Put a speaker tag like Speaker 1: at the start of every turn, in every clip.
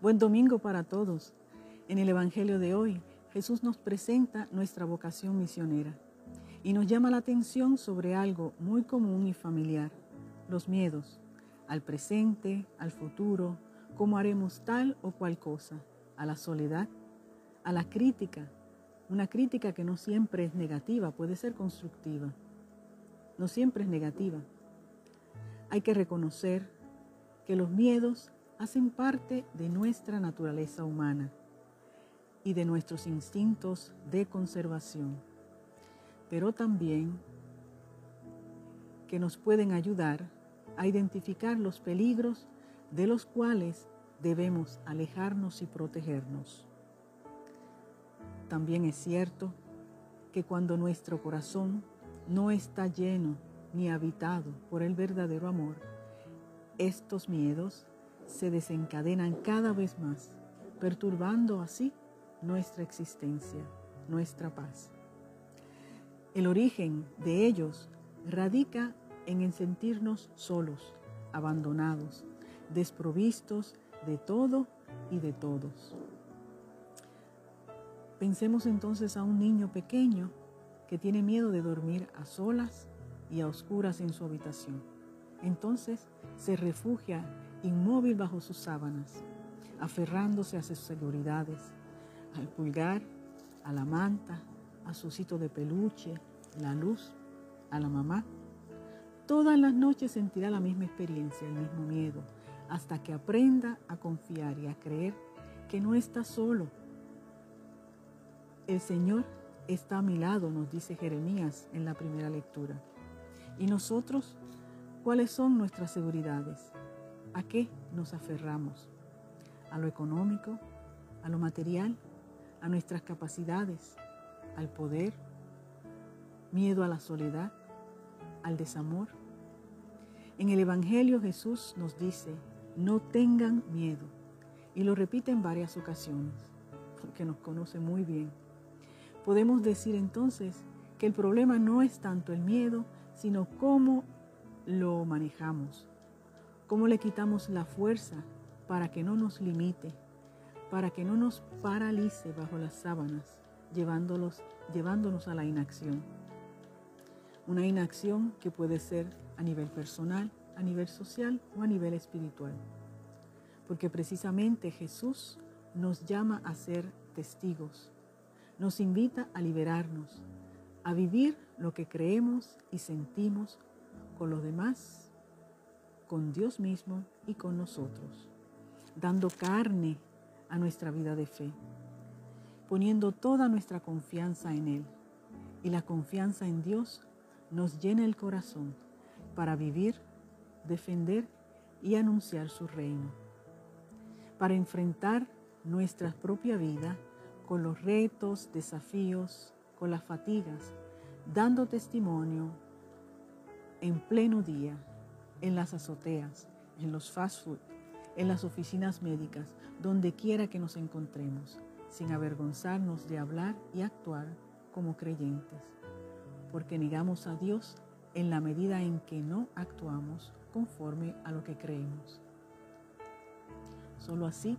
Speaker 1: Buen domingo para todos. En el Evangelio de hoy, Jesús nos presenta nuestra vocación misionera y nos llama la atención sobre algo muy común y familiar, los miedos, al presente, al futuro, cómo haremos tal o cual cosa, a la soledad, a la crítica, una crítica que no siempre es negativa, puede ser constructiva, no siempre es negativa. Hay que reconocer que los miedos hacen parte de nuestra naturaleza humana y de nuestros instintos de conservación, pero también que nos pueden ayudar a identificar los peligros de los cuales debemos alejarnos y protegernos. También es cierto que cuando nuestro corazón no está lleno ni habitado por el verdadero amor, estos miedos se desencadenan cada vez más, perturbando así nuestra existencia, nuestra paz. El origen de ellos radica en el sentirnos solos, abandonados, desprovistos de todo y de todos. Pensemos entonces a un niño pequeño que tiene miedo de dormir a solas y a oscuras en su habitación. Entonces se refugia inmóvil bajo sus sábanas, aferrándose a sus seguridades, al pulgar, a la manta, a su sitio de peluche, la luz, a la mamá. Todas las noches sentirá la misma experiencia, el mismo miedo, hasta que aprenda a confiar y a creer que no está solo. El Señor está a mi lado, nos dice Jeremías en la primera lectura. ¿Y nosotros cuáles son nuestras seguridades? ¿A qué nos aferramos? ¿A lo económico? ¿A lo material? ¿A nuestras capacidades? ¿Al poder? ¿Miedo a la soledad? ¿Al desamor? En el Evangelio Jesús nos dice, no tengan miedo. Y lo repite en varias ocasiones, porque nos conoce muy bien. Podemos decir entonces que el problema no es tanto el miedo, sino cómo lo manejamos, cómo le quitamos la fuerza para que no nos limite, para que no nos paralice bajo las sábanas, llevándolos, llevándonos a la inacción. Una inacción que puede ser a nivel personal, a nivel social o a nivel espiritual. Porque precisamente Jesús nos llama a ser testigos, nos invita a liberarnos, a vivir lo que creemos y sentimos con los demás con Dios mismo y con nosotros, dando carne a nuestra vida de fe, poniendo toda nuestra confianza en Él. Y la confianza en Dios nos llena el corazón para vivir, defender y anunciar su reino, para enfrentar nuestra propia vida con los retos, desafíos, con las fatigas, dando testimonio en pleno día en las azoteas, en los fast food, en las oficinas médicas, donde quiera que nos encontremos, sin avergonzarnos de hablar y actuar como creyentes, porque negamos a Dios en la medida en que no actuamos conforme a lo que creemos. Solo así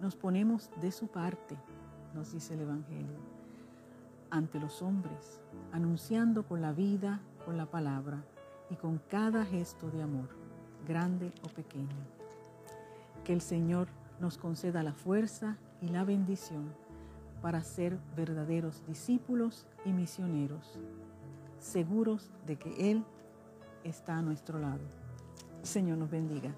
Speaker 1: nos ponemos de su parte, nos dice el Evangelio, ante los hombres, anunciando con la vida, con la palabra, y con cada gesto de amor, grande o pequeño. Que el Señor nos conceda la fuerza y la bendición para ser verdaderos discípulos y misioneros, seguros de que Él está a nuestro lado. Señor nos bendiga.